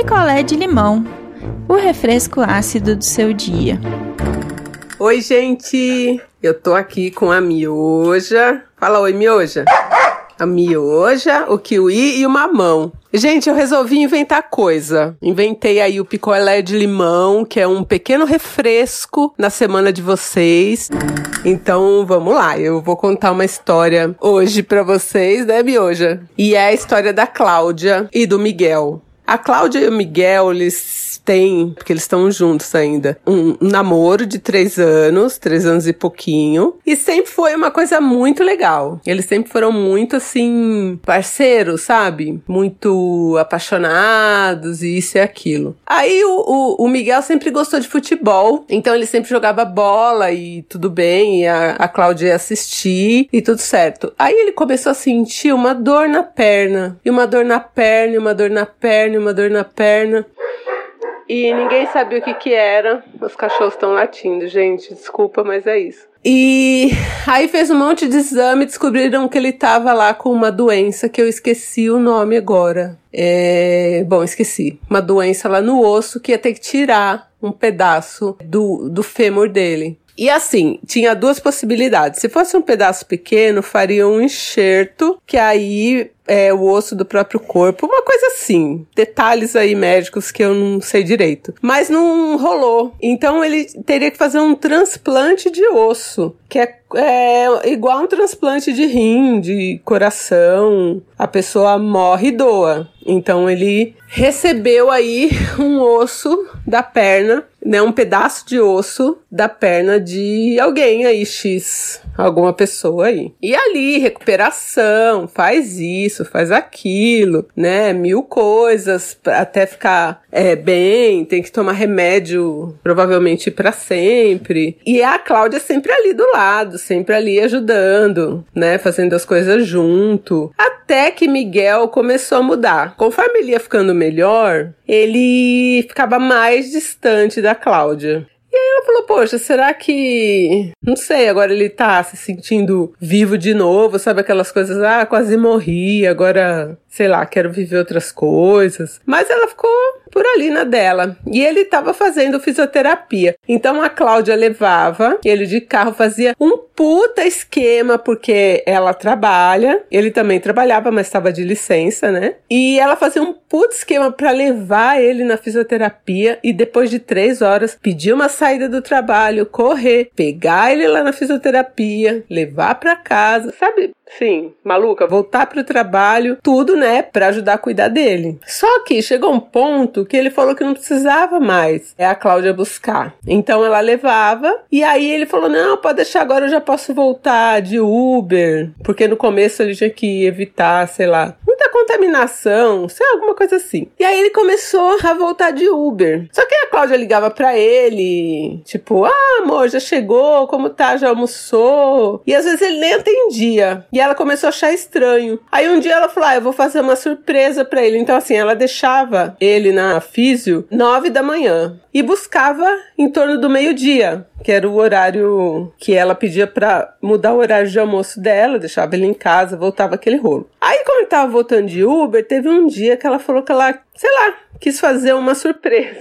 picolé de limão, o refresco ácido do seu dia. Oi, gente! Eu tô aqui com a Mioja. Fala oi, Mioja. A Mioja, o Kiwi e o Mamão. Gente, eu resolvi inventar coisa. Inventei aí o picolé de limão, que é um pequeno refresco na semana de vocês. Então, vamos lá. Eu vou contar uma história hoje para vocês, né, Mioja? E é a história da Cláudia e do Miguel. A Cláudia e o Miguel, eles têm, porque eles estão juntos ainda, um namoro de três anos, três anos e pouquinho. E sempre foi uma coisa muito legal. Eles sempre foram muito, assim, parceiros, sabe? Muito apaixonados e isso e aquilo. Aí o, o, o Miguel sempre gostou de futebol, então ele sempre jogava bola e tudo bem, e a, a Cláudia ia assistir e tudo certo. Aí ele começou a sentir uma dor na perna, e uma dor na perna, e uma dor na perna, uma dor na perna. E ninguém sabia o que que era. Os cachorros estão latindo, gente. Desculpa, mas é isso. E aí fez um monte de exame e descobriram que ele tava lá com uma doença que eu esqueci o nome agora. É... Bom, esqueci. Uma doença lá no osso que ia ter que tirar um pedaço do, do fêmur dele. E assim, tinha duas possibilidades. Se fosse um pedaço pequeno, faria um enxerto, que aí é o osso do próprio corpo, uma coisa assim. Detalhes aí médicos que eu não sei direito. Mas não rolou. Então ele teria que fazer um transplante de osso, que é, é igual um transplante de rim, de coração. A pessoa morre e doa. Então ele recebeu aí um osso da perna, né, um pedaço de osso da perna de alguém aí X, alguma pessoa aí. E ali recuperação, faz isso, faz aquilo, né, mil coisas até ficar é, bem, tem que tomar remédio provavelmente para sempre. E a Cláudia sempre ali do lado, sempre ali ajudando, né, fazendo as coisas junto. Até que Miguel começou a mudar. Conforme ele ia ficando melhor, ele ficava mais distante da Cláudia. E aí ela falou, poxa, será que. Não sei, agora ele tá se sentindo vivo de novo, sabe aquelas coisas, ah, quase morri, agora, sei lá, quero viver outras coisas. Mas ela ficou por ali na dela. E ele estava fazendo fisioterapia. Então a Cláudia levava, ele de carro fazia um puta esquema, porque ela trabalha, ele também trabalhava, mas estava de licença, né? E ela fazia um puta esquema para levar ele na fisioterapia e depois de três horas pedir uma saída do trabalho, correr, pegar ele lá na fisioterapia, levar para casa, sabe? Sim, maluca, voltar pro trabalho, tudo, né, para ajudar a cuidar dele. Só que chegou um ponto que ele falou que não precisava mais. É a Cláudia buscar. Então ela levava e aí ele falou: "Não, pode deixar agora, eu já posso voltar de Uber", porque no começo ele tinha que evitar, sei lá, muita contaminação, sei lá, alguma coisa assim. E aí ele começou a voltar de Uber. Só que a Cláudia ligava para ele, tipo: "Ah, amor, já chegou, como tá? Já almoçou?". E às vezes ele nem atendia. E ela começou a achar estranho. Aí um dia ela falou: ah, eu vou fazer uma surpresa para ele. Então, assim, ela deixava ele na físio nove da manhã e buscava em torno do meio-dia, que era o horário que ela pedia para mudar o horário de almoço dela, deixava ele em casa, voltava aquele rolo. Aí, quando ele tava voltando de Uber, teve um dia que ela falou que ela, sei lá, quis fazer uma surpresa.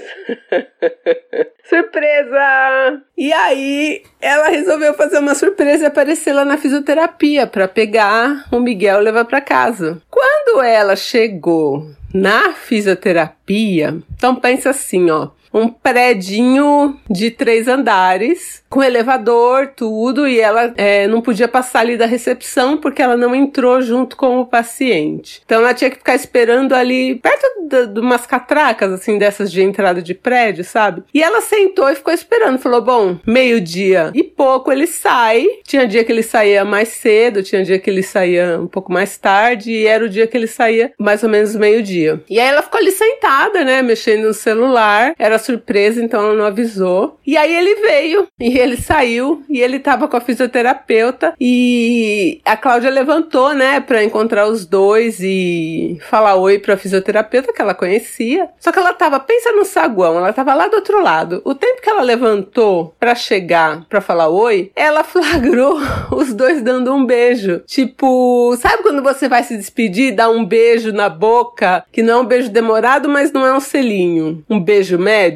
surpresa! E aí, ela resolveu fazer uma surpresa e aparecer lá na fisioterapia para pegar o Miguel e levar para casa. Quando ela chegou na fisioterapia, então pensa assim, ó, um predinho de três andares, com elevador, tudo, e ela é, não podia passar ali da recepção porque ela não entrou junto com o paciente. Então ela tinha que ficar esperando ali perto de, umas catracas, assim, dessas de entrada de prédio, sabe? E ela sentou e ficou esperando. Falou: bom, meio-dia e pouco ele sai. Tinha dia que ele saía mais cedo, tinha dia que ele saía um pouco mais tarde, e era o dia que ele saía mais ou menos meio-dia. E aí ela ficou ali sentada, né, mexendo no celular. Era surpresa, então ela não avisou. E aí ele veio, e ele saiu, e ele tava com a fisioterapeuta, e a Cláudia levantou, né, pra encontrar os dois e falar oi pra fisioterapeuta que ela conhecia. Só que ela tava, pensa no saguão, ela tava lá do outro lado. O tempo que ela levantou para chegar para falar oi, ela flagrou os dois dando um beijo. Tipo, sabe quando você vai se despedir, dar um beijo na boca, que não é um beijo demorado, mas não é um selinho, um beijo médio?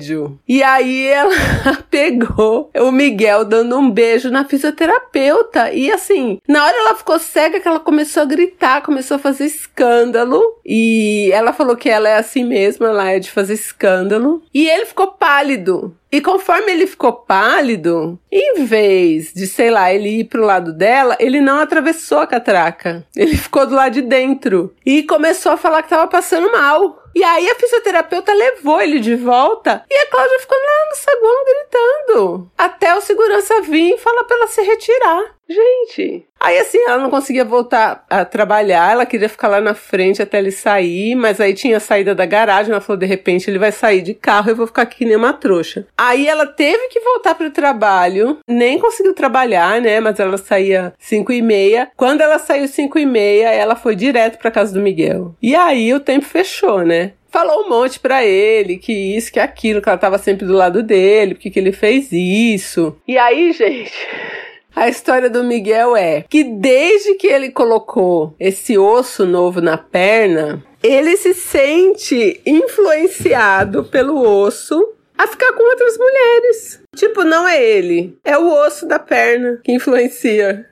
E aí ela pegou o Miguel dando um beijo na fisioterapeuta e assim, na hora ela ficou cega que ela começou a gritar, começou a fazer escândalo e ela falou que ela é assim mesmo, ela é de fazer escândalo. E ele ficou pálido. E conforme ele ficou pálido, em vez de, sei lá, ele ir pro lado dela, ele não atravessou a catraca. Ele ficou do lado de dentro e começou a falar que tava passando mal. E aí a fisioterapeuta levou ele de volta e a Cláudia ficou lá no saguão gritando. Até o segurança vir e falar pra ela se retirar. Gente, aí assim, ela não conseguia voltar a trabalhar, ela queria ficar lá na frente até ele sair, mas aí tinha a saída da garagem, ela falou, de repente ele vai sair de carro, eu vou ficar aqui nem uma trouxa. Aí ela teve que voltar pro trabalho, nem conseguiu trabalhar, né, mas ela saía 5 e meia. Quando ela saiu 5 e meia, ela foi direto pra casa do Miguel. E aí o tempo fechou, né? falou um monte para ele, que isso, que aquilo, que ela tava sempre do lado dele, porque que ele fez isso. E aí, gente, a história do Miguel é que desde que ele colocou esse osso novo na perna, ele se sente influenciado pelo osso a ficar com outras mulheres. Tipo, não é ele, é o osso da perna que influencia.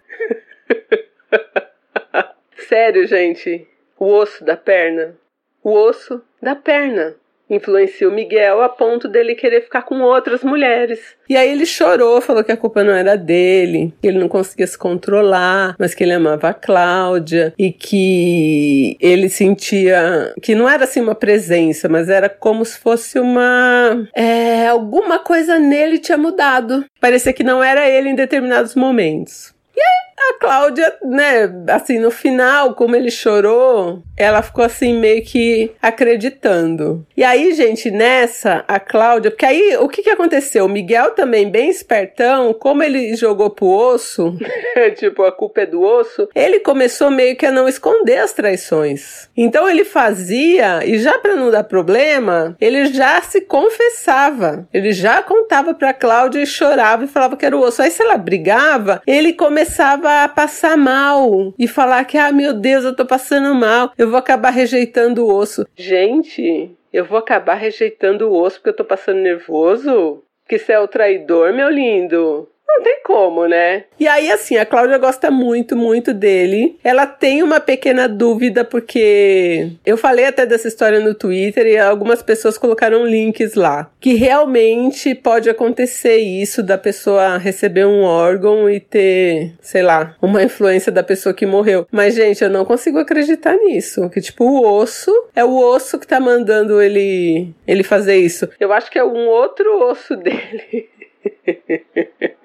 Sério, gente, o osso da perna. O osso da perna influencia o Miguel a ponto dele querer ficar com outras mulheres. E aí ele chorou, falou que a culpa não era dele, que ele não conseguia se controlar, mas que ele amava a Cláudia e que ele sentia que não era assim uma presença, mas era como se fosse uma. É, alguma coisa nele tinha mudado. Parecia que não era ele em determinados momentos. A Cláudia, né, assim, no final, como ele chorou, ela ficou assim meio que acreditando. E aí, gente, nessa, a Cláudia, porque aí o que que aconteceu? O Miguel também, bem espertão, como ele jogou pro osso, tipo, a culpa é do osso, ele começou meio que a não esconder as traições. Então ele fazia, e já para não dar problema, ele já se confessava. Ele já contava pra Cláudia e chorava e falava que era o osso. Aí se ela brigava, ele começava a passar mal e falar que, ah, meu Deus, eu tô passando mal, eu vou acabar rejeitando o osso. Gente, eu vou acabar rejeitando o osso porque eu tô passando nervoso? Que você é o traidor, meu lindo? Não tem como, né? E aí, assim, a Cláudia gosta muito, muito dele. Ela tem uma pequena dúvida, porque eu falei até dessa história no Twitter e algumas pessoas colocaram links lá. Que realmente pode acontecer isso da pessoa receber um órgão e ter, sei lá, uma influência da pessoa que morreu. Mas, gente, eu não consigo acreditar nisso. Que, tipo, o osso é o osso que tá mandando ele, ele fazer isso. Eu acho que é um outro osso dele.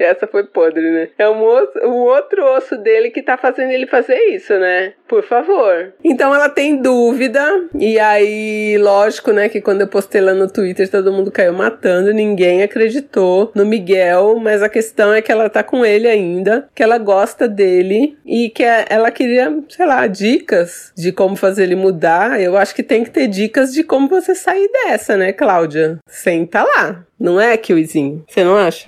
Essa foi podre, né? É um, osso, um outro osso dele que tá fazendo ele fazer isso, né? Por favor. Então ela tem dúvida, e aí, lógico, né, que quando eu postei lá no Twitter, todo mundo caiu matando, ninguém acreditou no Miguel, mas a questão é que ela tá com ele ainda, que ela gosta dele e que ela queria, sei lá, dicas de como fazer ele mudar. Eu acho que tem que ter dicas de como você sair dessa, né, Cláudia? Senta lá. Não é, Kiozinho? Você não acha?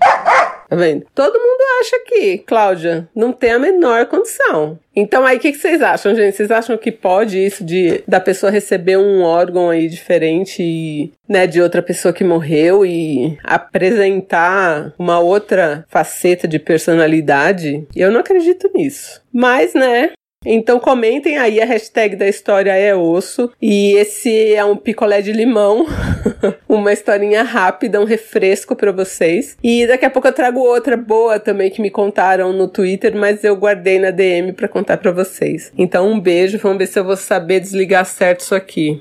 Tá vendo? Todo mundo acha que, Cláudia, não tem a menor condição. Então aí o que, que, vocês acham, gente? Vocês acham que pode isso de da pessoa receber um órgão aí diferente, né, de outra pessoa que morreu e apresentar uma outra faceta de personalidade? Eu não acredito nisso. Mas, né, então comentem aí, a hashtag da história é osso. E esse é um picolé de limão, uma historinha rápida, um refresco para vocês. E daqui a pouco eu trago outra boa também que me contaram no Twitter, mas eu guardei na DM para contar para vocês. Então um beijo, vamos ver se eu vou saber desligar certo isso aqui.